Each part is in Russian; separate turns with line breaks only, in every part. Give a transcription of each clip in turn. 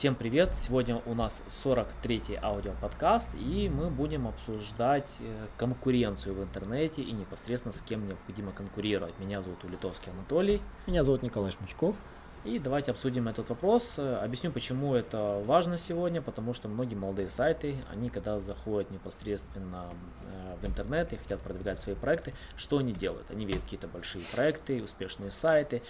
Всем привет! Сегодня у нас 43-й аудиоподкаст, и мы будем обсуждать э, конкуренцию в интернете и непосредственно с кем необходимо конкурировать. Меня зовут Улитовский Анатолий.
Меня зовут Николай Шмычков.
И давайте обсудим этот вопрос. Объясню, почему это важно сегодня, потому что многие молодые сайты, они когда заходят непосредственно э, в интернет и хотят продвигать свои проекты, что они делают? Они видят какие-то большие проекты, успешные сайты,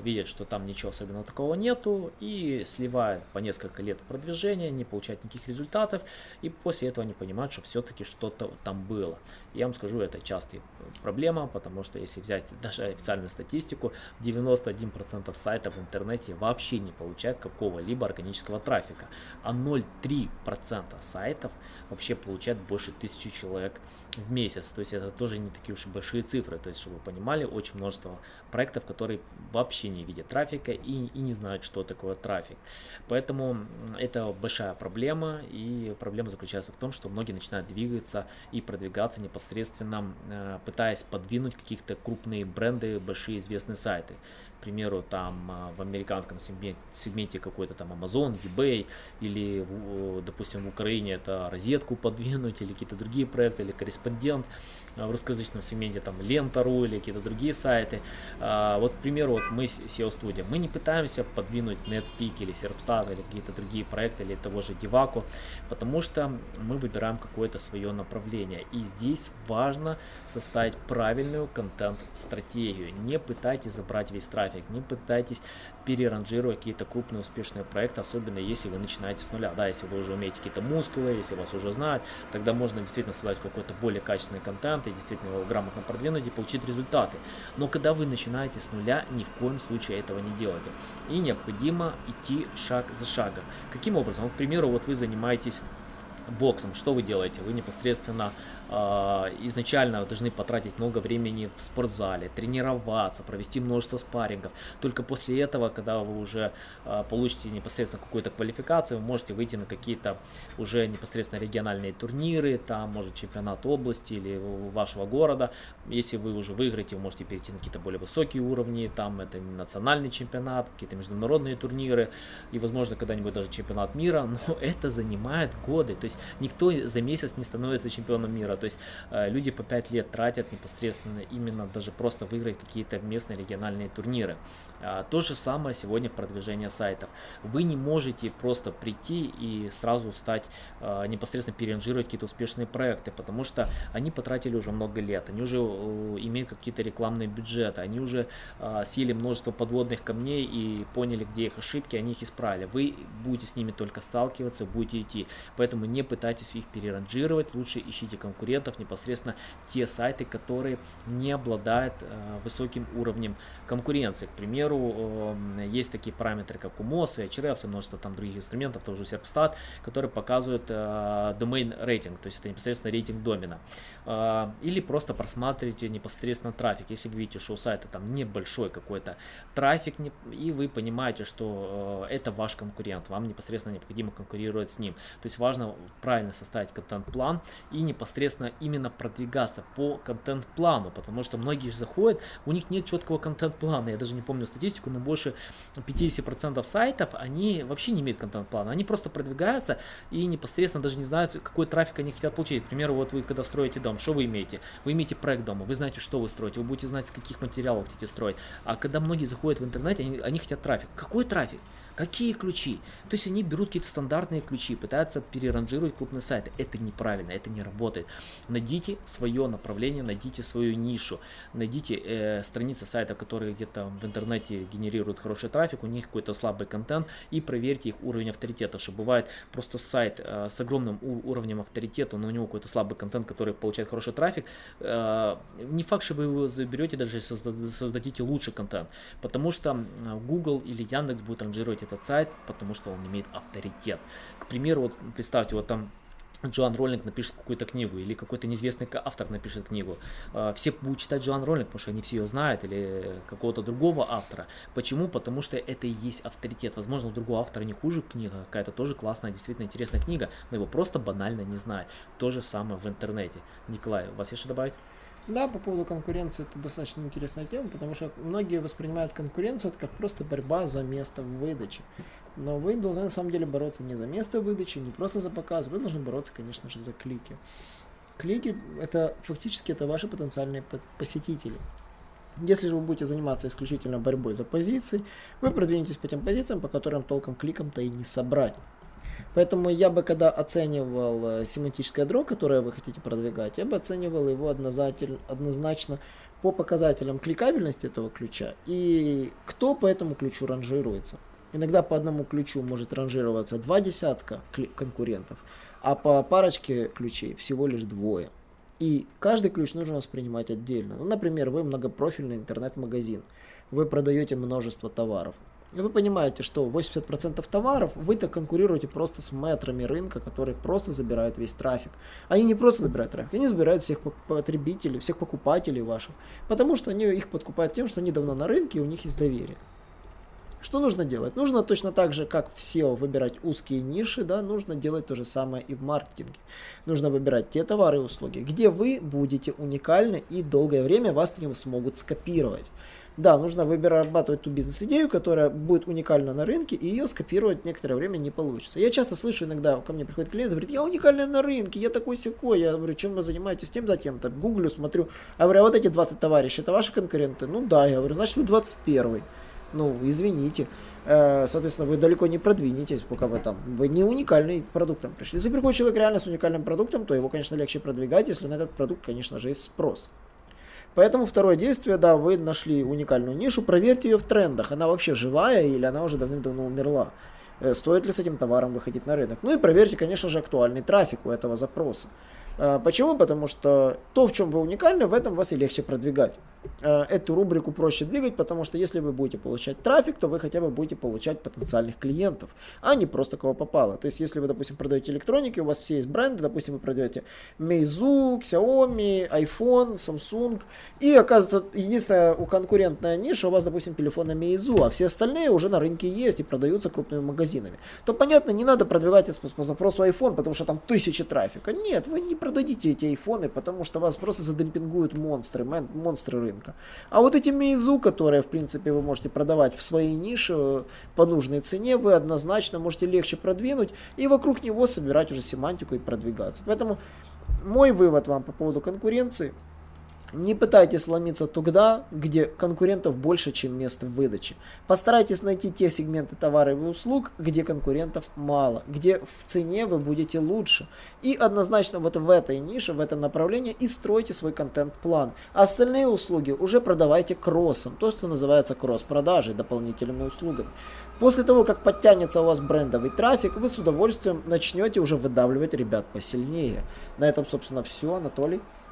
видят, что там ничего особенного такого нету и сливают по несколько лет продвижения, не получают никаких результатов и после этого они понимают, что все-таки что-то там было. Я вам скажу, это частая проблема, потому что если взять даже официальную статистику, 91% сайтов в интернете вообще не получают какого-либо органического трафика, а 0,3% сайтов вообще получают больше тысячи человек в месяц. То есть это тоже не такие уж и большие цифры. То есть, чтобы вы понимали, очень множество проектов, которые вообще не видят трафика и, и не знают, что такое трафик. Поэтому это большая проблема. И проблема заключается в том, что многие начинают двигаться и продвигаться непосредственно, э, пытаясь подвинуть каких-то крупные бренды, большие известные сайты к примеру, там а, в американском сегменте, сегменте какой-то там Amazon, eBay, или, допустим, в Украине это розетку подвинуть, или какие-то другие проекты, или корреспондент, а в русскоязычном сегменте там Лента.ру или какие-то другие сайты. А, вот, к примеру, вот мы SEO Studio, мы не пытаемся подвинуть NetPeak или Serpstat или какие-то другие проекты, или того же Divaco, потому что мы выбираем какое-то свое направление. И здесь важно составить правильную контент-стратегию. Не пытайтесь забрать весь трафик, не пытайтесь переранжировать какие-то крупные успешные проекты, особенно если вы начинаете с нуля. Да, если вы уже умеете какие-то мускулы, если вас уже знают, тогда можно действительно создать какой-то более качественный контент и действительно его грамотно продвинуть и получить результаты. Но когда вы начинаете с нуля, ни в коем случае этого не делайте. И необходимо идти шаг за шагом. Каким образом? Вот, к примеру, вот вы занимаетесь боксом, что вы делаете? Вы непосредственно э, изначально должны потратить много времени в спортзале, тренироваться, провести множество спаррингов. Только после этого, когда вы уже э, получите непосредственно какую-то квалификацию, вы можете выйти на какие-то уже непосредственно региональные турниры, там может чемпионат области или вашего города. Если вы уже выиграете, вы можете перейти на какие-то более высокие уровни, там это национальный чемпионат, какие-то международные турниры и, возможно, когда-нибудь даже чемпионат мира, но это занимает годы. То есть никто за месяц не становится чемпионом мира. То есть э, люди по 5 лет тратят непосредственно именно даже просто выиграть какие-то местные региональные турниры. А, то же самое сегодня в продвижении сайтов. Вы не можете просто прийти и сразу стать э, непосредственно переранжировать какие-то успешные проекты, потому что они потратили уже много лет, они уже э, имеют какие-то рекламные бюджеты, они уже съели множество подводных камней и поняли, где их ошибки, они их исправили. Вы будете с ними только сталкиваться, будете идти. Поэтому не пытайтесь их переранжировать, лучше ищите конкурентов, непосредственно те сайты, которые не обладают э, высоким уровнем конкуренции. К примеру, э, есть такие параметры, как UMOS, Ahrefs и множество там других инструментов, тоже Serpstat, которые показывают э, domain рейтинг, то есть это непосредственно рейтинг домена. Э, или просто просматривайте непосредственно трафик. Если вы видите, что у сайта там небольшой какой-то трафик, не, и вы понимаете, что э, это ваш конкурент, вам непосредственно необходимо конкурировать с ним. То есть важно правильно составить контент-план и непосредственно именно продвигаться по контент-плану, потому что многие заходят, у них нет четкого контент-плана, я даже не помню статистику, но больше 50% сайтов, они вообще не имеют контент-плана, они просто продвигаются и непосредственно даже не знают, какой трафик они хотят получить. К примеру, вот вы когда строите дом, что вы имеете? Вы имеете проект дома, вы знаете, что вы строите, вы будете знать, с каких материалов хотите строить. А когда многие заходят в интернет, они, они хотят трафик. Какой трафик? Какие ключи? То есть они берут какие-то стандартные ключи, пытаются переранжировать крупные сайты. Это неправильно, это не работает. Найдите свое направление, найдите свою нишу, найдите э, страницы сайта, которые где-то в интернете генерируют хороший трафик, у них какой-то слабый контент и проверьте их уровень авторитета, что бывает просто сайт э, с огромным уровнем авторитета, но у него какой-то слабый контент, который получает хороший трафик. Э, не факт, что вы его заберете, даже если создадите лучший контент, потому что Google или Яндекс будет ранжировать этот сайт, потому что он имеет авторитет. К примеру, вот представьте, вот там Джоан Роллинг напишет какую-то книгу, или какой-то неизвестный автор напишет книгу. А, все будут читать Джоан Роллинг, потому что они все ее знают, или какого-то другого автора. Почему? Потому что это и есть авторитет. Возможно, у другого автора не хуже книга, какая-то тоже классная, действительно интересная книга, но его просто банально не знает. То же самое в интернете. Николай, у вас есть что добавить?
Да, по поводу конкуренции это достаточно интересная тема, потому что многие воспринимают конкуренцию это как просто борьба за место в выдаче. Но вы должны на самом деле бороться не за место выдачи, не просто за показ, вы должны бороться, конечно же, за клики. Клики это фактически это ваши потенциальные посетители. Если же вы будете заниматься исключительно борьбой за позиции, вы продвинетесь по тем позициям, по которым толком кликом-то и не собрать. Поэтому я бы, когда оценивал э, семантическое ядро, которое вы хотите продвигать, я бы оценивал его однозначно по показателям кликабельности этого ключа и кто по этому ключу ранжируется. Иногда по одному ключу может ранжироваться два десятка конкурентов, а по парочке ключей всего лишь двое. И каждый ключ нужно воспринимать отдельно. Ну, например, вы многопрофильный интернет-магазин. Вы продаете множество товаров. И вы понимаете, что 80% товаров вы-то конкурируете просто с метрами рынка, которые просто забирают весь трафик. Они не просто забирают трафик, они забирают всех потребителей, всех покупателей ваших. Потому что они их подкупают тем, что они давно на рынке и у них есть доверие. Что нужно делать? Нужно точно так же, как в SEO выбирать узкие ниши, да, нужно делать то же самое и в маркетинге. Нужно выбирать те товары и услуги, где вы будете уникальны и долгое время вас не смогут скопировать. Да, нужно вырабатывать ту бизнес-идею, которая будет уникальна на рынке, и ее скопировать некоторое время не получится. Я часто слышу иногда, ко мне приходит клиент, говорит, я уникальный на рынке, я такой секой. Я говорю, чем вы занимаетесь, тем да тем-то. Гуглю, смотрю. А говорю, а вот эти 20 товарищей, это ваши конкуренты? Ну да, я говорю, значит вы 21 Ну, извините э, соответственно, вы далеко не продвинетесь, пока вы там, вы не уникальный продуктом пришли. Если приходит человек реально с уникальным продуктом, то его, конечно, легче продвигать, если на этот продукт, конечно же, есть спрос. Поэтому второе действие, да, вы нашли уникальную нишу, проверьте ее в трендах. Она вообще живая или она уже давным-давно умерла. Э, стоит ли с этим товаром выходить на рынок? Ну и проверьте, конечно же, актуальный трафик у этого запроса. Э, почему? Потому что то, в чем вы уникальны, в этом вас и легче продвигать. Э, эту рубрику проще двигать, потому что если вы будете получать трафик, то вы хотя бы будете получать потенциальных клиентов, а не просто кого попало. То есть, если вы, допустим, продаете электроники, у вас все есть бренды, допустим, вы продаете Meizu, Xiaomi, iPhone, Samsung, и оказывается, единственная у конкурентная ниша у вас, допустим, телефона Meizu, а все остальные уже на рынке есть и продаются крупными магазинами, то, понятно, не надо продвигать по запросу iPhone, потому что там тысячи трафика. Нет, вы не продадите эти айфоны, потому что вас просто задемпингуют монстры, монстры рынка. А вот эти Meizu, которые, в принципе, вы можете продавать в своей нише э, по нужной цене, вы однозначно можете легче продвинуть и вокруг него собирать уже семантику и продвигаться. Поэтому мой вывод вам по поводу конкуренции – не пытайтесь ломиться туда, где конкурентов больше, чем мест в выдаче. Постарайтесь найти те сегменты товаров и услуг, где конкурентов мало, где в цене вы будете лучше. И однозначно вот в этой нише, в этом направлении и стройте свой контент-план. Остальные услуги уже продавайте кроссом, то, что называется кросс-продажей, дополнительными услугами. После того, как подтянется у вас брендовый трафик, вы с удовольствием начнете уже выдавливать ребят посильнее. На этом, собственно, все. Анатолий.